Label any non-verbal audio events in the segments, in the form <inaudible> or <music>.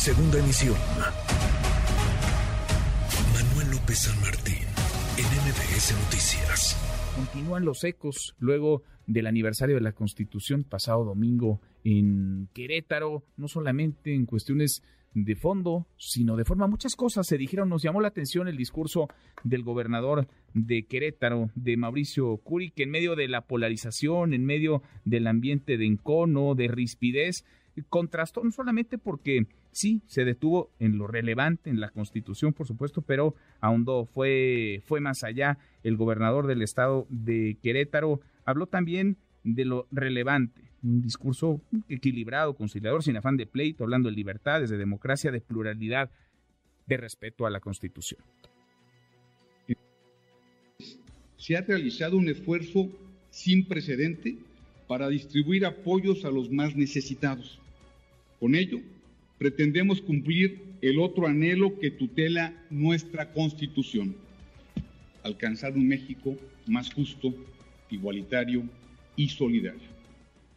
Segunda emisión. Manuel López San Martín, en MBS Noticias. Continúan los ecos luego del aniversario de la Constitución pasado domingo en Querétaro, no solamente en cuestiones de fondo, sino de forma. Muchas cosas se dijeron. Nos llamó la atención el discurso del gobernador de Querétaro, de Mauricio Curi, que en medio de la polarización, en medio del ambiente de encono, de rispidez, contrastó no solamente porque sí se detuvo en lo relevante en la Constitución, por supuesto, pero ahondó, fue, fue más allá. El gobernador del estado de Querétaro habló también de lo relevante, un discurso equilibrado, conciliador, sin afán de pleito, hablando de libertades, de democracia, de pluralidad, de respeto a la Constitución. Se ha realizado un esfuerzo sin precedente para distribuir apoyos a los más necesitados. Con ello, pretendemos cumplir el otro anhelo que tutela nuestra Constitución, alcanzar un México más justo, igualitario y solidario.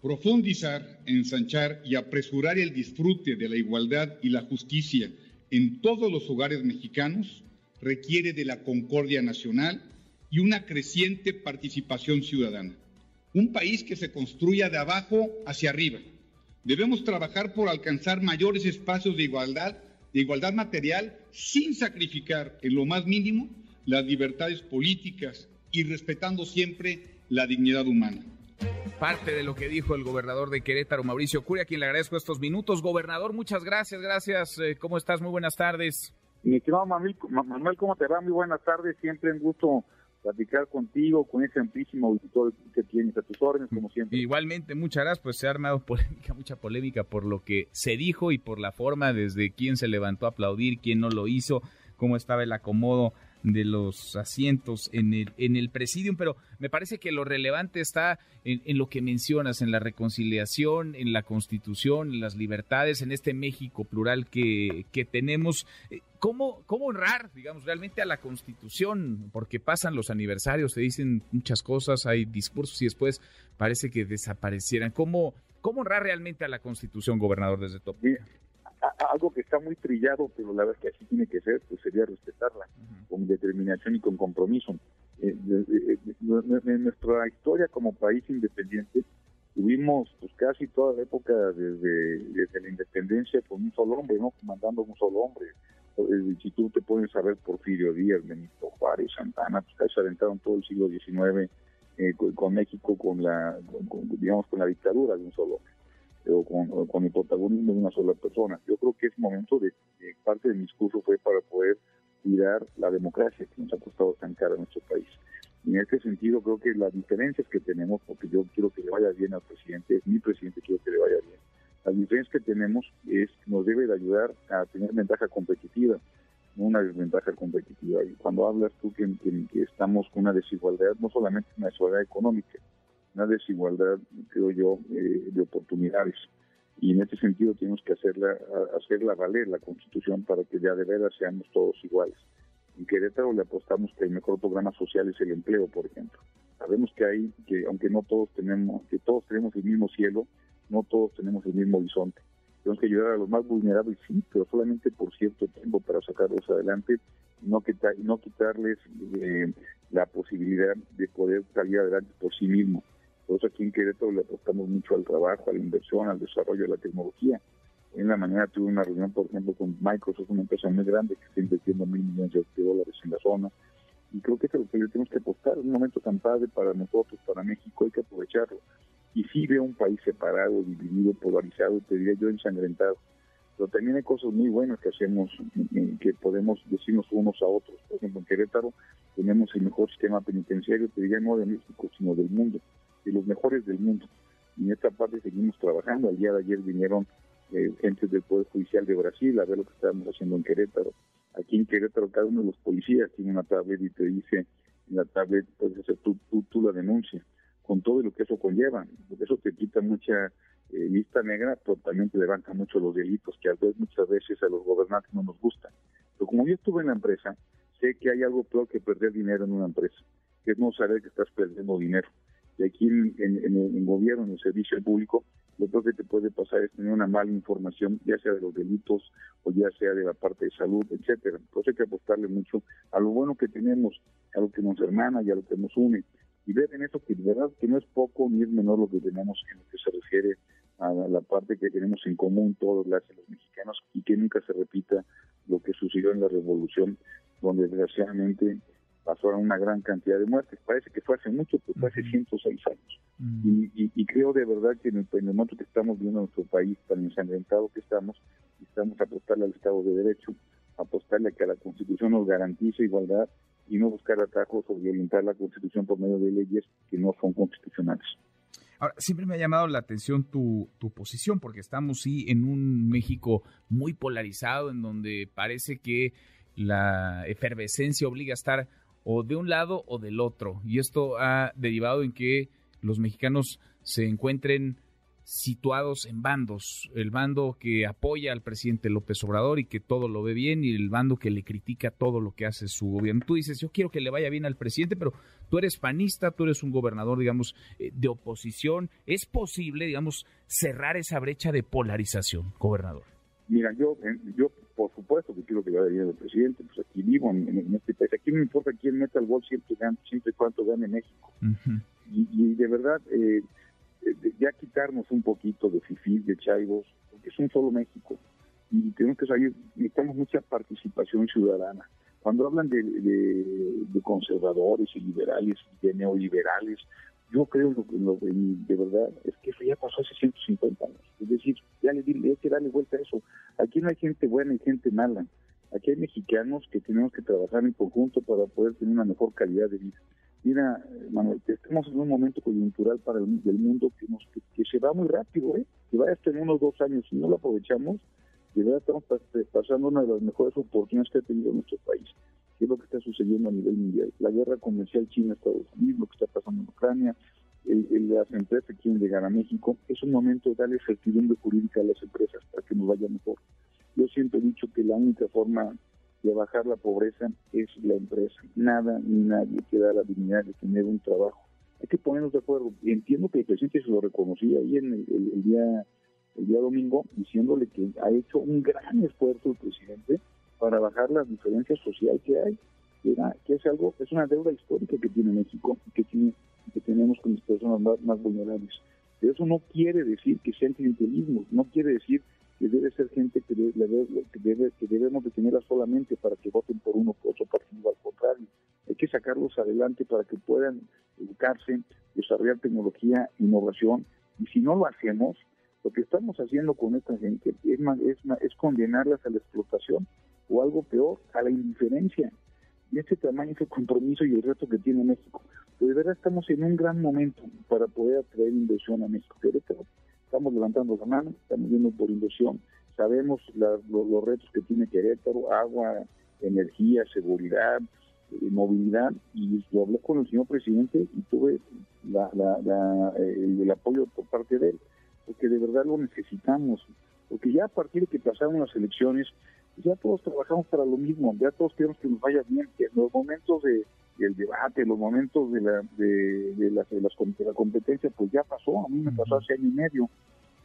Profundizar, ensanchar y apresurar el disfrute de la igualdad y la justicia en todos los hogares mexicanos requiere de la concordia nacional y una creciente participación ciudadana. Un país que se construya de abajo hacia arriba. Debemos trabajar por alcanzar mayores espacios de igualdad, de igualdad material, sin sacrificar en lo más mínimo las libertades políticas y respetando siempre la dignidad humana parte de lo que dijo el gobernador de Querétaro, Mauricio Curia, a quien le agradezco estos minutos. Gobernador, muchas gracias, gracias. Eh, ¿Cómo estás? Muy buenas tardes. Mi estimado Manuel, ¿cómo te va? Muy buenas tardes. Siempre un gusto platicar contigo, con ese amplísimo auditorio que tienes a tus órdenes, como siempre. Igualmente, muchas gracias, pues se ha armado <laughs> polémica, mucha polémica por lo que se dijo y por la forma desde quién se levantó a aplaudir, quién no lo hizo, cómo estaba el acomodo de los asientos en el, en el presidium, pero me parece que lo relevante está en, lo que mencionas, en la reconciliación, en la constitución, en las libertades, en este México plural que, que tenemos. Eh, ¿Cómo, ¿Cómo honrar, digamos, realmente a la constitución? Porque pasan los aniversarios, se dicen muchas cosas, hay discursos y después parece que desaparecieran. ¿Cómo, cómo honrar realmente a la constitución, gobernador, desde algo que está muy trillado, pero la verdad es que así tiene que ser, pues sería respetarla con determinación y con compromiso. Eh, en nuestra historia como país independiente tuvimos pues casi toda la época desde, desde la independencia con un solo hombre, ¿no? Comandando un solo hombre. Eh, si tú te puedes saber Porfirio Díaz, Benito Juárez, Santana, pues casi se aventaron todo el siglo XIX eh, con, México con la, digamos, con la dictadura de un solo hombre o con, el protagonismo de una sola persona. Yo creo que es momento de, parte de mi discurso fue para poder cuidar la democracia que nos ha costado tan cara a nuestro país. Y en este sentido creo que las diferencias que tenemos, porque yo quiero que le vaya bien al presidente, es mi presidente, quiero que le vaya bien. Las diferencias que tenemos es nos debe de ayudar a tener ventaja competitiva, no una desventaja competitiva. Y cuando hablas tú que, que estamos con una desigualdad, no solamente una desigualdad económica, una desigualdad, creo yo, eh, de oportunidades. Y en este sentido tenemos que hacerla, hacerla valer la Constitución para que ya de veras seamos todos iguales. En Querétaro le apostamos que el mejor programa social es el empleo, por ejemplo. Sabemos que hay, que aunque no todos tenemos, que todos tenemos el mismo cielo, no todos tenemos el mismo horizonte. Tenemos que ayudar a los más vulnerables, sí, pero solamente por cierto tiempo para sacarlos adelante no, quitar, no quitarles eh, la posibilidad de poder salir adelante por sí mismos. Por aquí en Querétaro le apostamos mucho al trabajo, a la inversión, al desarrollo de la tecnología. En la mañana tuve una reunión, por ejemplo, con Microsoft, una empresa muy grande que está invirtiendo mil millones de dólares en la zona. Y creo que es lo que le tenemos que apostar. Es un momento tan padre para nosotros, para México, hay que aprovecharlo. Y sí veo un país separado, dividido, polarizado, te diría yo ensangrentado. Pero también hay cosas muy buenas que hacemos, que podemos decirnos unos a otros. Por ejemplo, en Querétaro tenemos el mejor sistema penitenciario, te diría no de México, sino del mundo de los mejores del mundo. Y en esta parte seguimos trabajando. Al día de ayer vinieron eh, del Poder Judicial de Brasil a ver lo que estábamos haciendo en Querétaro. Aquí en Querétaro cada uno de los policías tiene una tablet y te dice en la tablet puedes hacer tú, tú, la denuncia con todo lo que eso conlleva. Porque eso te quita mucha eh, lista negra, pero también te levanta mucho los delitos que a veces, muchas veces a los gobernantes no nos gustan. Pero como yo estuve en la empresa, sé que hay algo peor que perder dinero en una empresa, que es no saber que estás perdiendo dinero y aquí en, el gobierno, en el servicio público, lo peor que te puede pasar es tener una mala información, ya sea de los delitos o ya sea de la parte de salud, etcétera. Entonces hay que apostarle mucho a lo bueno que tenemos, a lo que nos hermana y a lo que nos une. Y ver en eso que de verdad que no es poco ni es menor lo que tenemos en lo que se refiere a la parte que tenemos en común todos las los mexicanos y que nunca se repita lo que sucedió en la revolución, donde desgraciadamente pasaron una gran cantidad de muertes. Parece que fue hace mucho, pero fue hace 106 años. y, creo de verdad que en el, momento que estamos viendo nuestro país tan ensangrentado que estamos, estamos a apostarle al Estado de Derecho, apostarle a que la Constitución nos garantice igualdad y no buscar atajos o violentar la Constitución por medio de leyes que no son constitucionales. Ahora, siempre me ha llamado la atención tu, tu posición, porque estamos sí en un México muy polarizado, en donde parece que la efervescencia obliga a estar o de un lado o del otro. Y esto ha derivado en que los mexicanos se encuentren situados en bandos, el bando que apoya al presidente López Obrador y que todo lo ve bien y el bando que le critica todo lo que hace su gobierno. Tú dices, yo quiero que le vaya bien al presidente, pero tú eres panista, tú eres un gobernador, digamos, eh, de oposición. ¿Es posible, digamos, cerrar esa brecha de polarización, gobernador? Mira, yo, eh, yo por supuesto que quiero que vaya bien el presidente, pues aquí vivo en, este país, aquí no importa quién meta el gol siempre, gane, siempre cuánto gane México. y, de verdad, eh, ya quitarnos un poquito de fifí, de chaivos, porque es un solo México. Y tenemos que salir, necesitamos mucha participación ciudadana. Cuando hablan de, de, conservadores y liberales, de neoliberales, yo creo lo, lo, de verdad es que eso ya pasó hace 150 años. Es decir, ya le hay que darle vuelta a eso. Aquí no hay gente buena y gente mala. Aquí hay mexicanos que tenemos que trabajar en conjunto para poder tener una mejor calidad de vida. Mira, Manuel, estamos en un momento coyuntural para el del mundo que, nos, que, se va muy rápido, ¿eh? que va hasta en unos dos años. Si no lo aprovechamos, de verdad estamos pasando una de las mejores oportunidades que ha tenido nuestro país es lo que está sucediendo a nivel mundial. La guerra comercial China-Estados Unidos, lo que está pasando Ucrania, el, las empresas que quieren llegar a México, es un momento de darle certidumbre jurídica a las empresas para que nos vaya mejor. Yo siempre he dicho que la única forma de bajar la pobreza es la empresa. Nada ni nadie que da la dignidad de tener un trabajo. Hay que ponernos de acuerdo. Entiendo que el presidente se lo reconocía ahí en el día el día domingo, diciéndole que ha hecho un gran esfuerzo el presidente para bajar la diferencia social que hay, que, es algo, es una deuda histórica que tiene México que, tiene, que tenemos con las personas más, vulnerables. Pero eso no quiere decir que sea el clientelismo, no quiere decir que debe ser gente que, debe, que, debe, que debemos detenerla solamente para que voten por uno o otro partido, al contrario, hay que sacarlos adelante para que puedan educarse, desarrollar tecnología, innovación, y si no lo hacemos, lo que estamos haciendo con esta gente es, es, es condenarlas a la explotación o algo peor, a la indiferencia. Y este tamaño es el compromiso y el reto que tiene México. De verdad estamos en un gran momento para poder atraer inversión a México. estamos levantando la mano, estamos viendo por inversión, sabemos los, retos que tiene Querétaro, agua, energía, seguridad, eh, movilidad, y lo hablé con el señor presidente y tuve la, el, apoyo por parte de él, porque de verdad lo necesitamos, porque ya a partir de que pasaron las elecciones, ya todos trabajamos para lo mismo, ya todos queremos que nos vaya bien, que en los momentos de, del debate, los momentos de la, de, de, las, de, las, la competencia, pues ya pasó, a mí me pasó hace año y medio,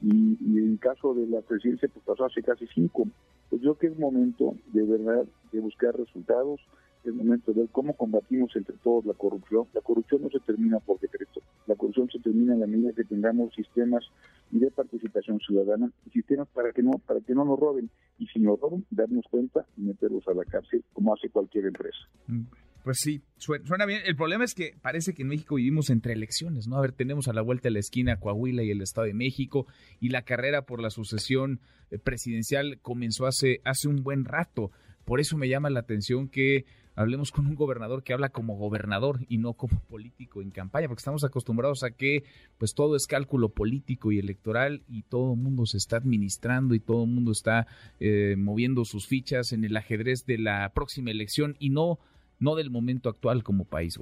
y, y, en el caso de la presidencia, pues pasó hace casi cinco. Pues yo creo que es momento de verdad de buscar resultados, es momento de ver cómo combatimos entre todos la corrupción. La corrupción no se termina por decreto, la corrupción se termina en la medida que tengamos sistemas de participación ciudadana, sistemas para que no para que no nos roben y si nos roban darnos cuenta y meterlos a la cárcel como hace cualquier empresa. Mm, pues sí, suena bien. El problema es que parece que en México vivimos entre elecciones, ¿no? A ver, tenemos a la vuelta de la esquina Coahuila y el Estado de México y la carrera por la sucesión eh, presidencial comenzó hace hace un buen rato. Por eso me llama la atención que hablemos con un gobernador que habla como gobernador y no como <laughs> político en campaña, porque estamos acostumbrados a que pues todo es cálculo político y electoral y todo el mundo se está administrando y todo el mundo está eh, moviendo sus fichas en el ajedrez de la próxima elección y no, no del momento actual como país.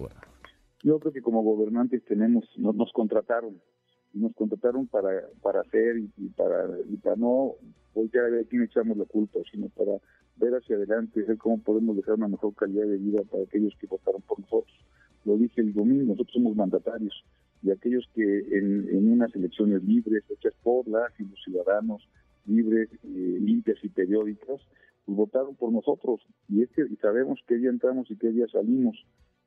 Yo creo que como gobernantes tenemos, nos, nos contrataron, nos contrataron para, para hacer y, para, y para no voltear a ver a quién echamos la culpa, sino para ver hacia adelante, ver cómo podemos dejar una mejor calidad de vida para aquellos que votaron por nosotros. Lo dije el domingo, nosotros somos mandatarios y aquellos que en, en unas elecciones libres, hechas por las y los ciudadanos, libres, eh, limpias y periódicas, pues votaron por nosotros. Y, es que, y sabemos qué día entramos y qué día salimos.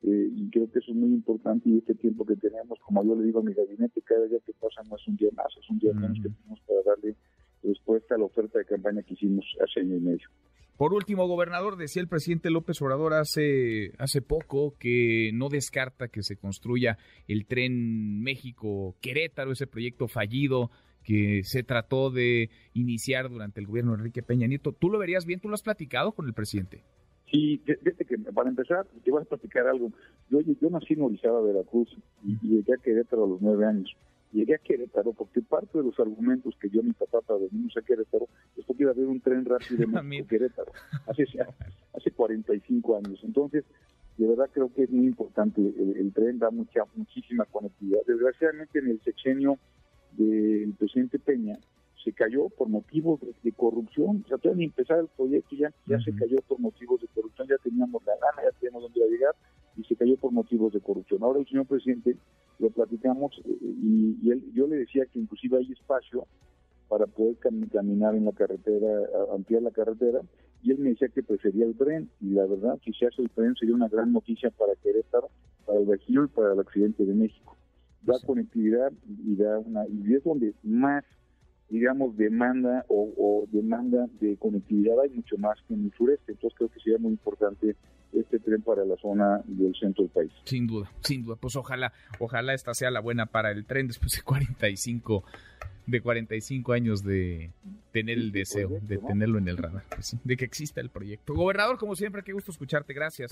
Eh, y creo que eso es muy importante y este tiempo que tenemos, como yo le digo a mi gabinete, cada día que pasa no es un día más, es un día menos que tenemos para darle respuesta a la oferta de campaña que hicimos hace año y medio. Por último, gobernador, decía el presidente López Obrador hace, hace poco que no descarta que se construya el tren México-Querétaro, ese proyecto fallido que se trató de iniciar durante el gobierno de Enrique Peña Nieto. ¿Tú lo verías bien? ¿Tú lo has platicado con el presidente? Sí, desde que para empezar, te voy a platicar algo. Yo, yo nací en Orizaba, Veracruz, y, llegué a Querétaro a los nueve años. Llegué a Querétaro porque parte de los argumentos que dio mi papá para venirnos a Querétaro es porque iba a haber un tren rápido en <laughs> Querétaro, hace, hace 45 años. Entonces, de verdad creo que es muy importante. El, tren da mucha muchísima conectividad. Desgraciadamente, en el sexenio del presidente Peña, se cayó por motivos de, corrupción. O sea, ni empezar el proyecto ya, ya se cayó por motivos de corrupción, ya teníamos la gana, ya teníamos dónde iba a llegar y se cayó por motivos de corrupción. Ahora el señor presidente lo platicamos eh, y, él, yo le decía que inclusive hay espacio para poder caminar en la carretera, ampliar la carretera, y él me decía que prefería el tren, y la verdad, si se hace el tren sería una gran noticia para Querétaro, para el Bajío y para el accidente de México. Da conectividad y da una, y es donde más digamos, demanda o, demanda de conectividad hay mucho más que en el sureste. Entonces creo que sería muy importante este tren para la zona del centro del país. Sin duda, sin duda. Pues ojalá, ojalá esta sea la buena para el tren después de 45 de 45 años de tener el deseo de tenerlo en el radar, pues de que exista el proyecto. Gobernador, como siempre, qué gusto escucharte. Gracias.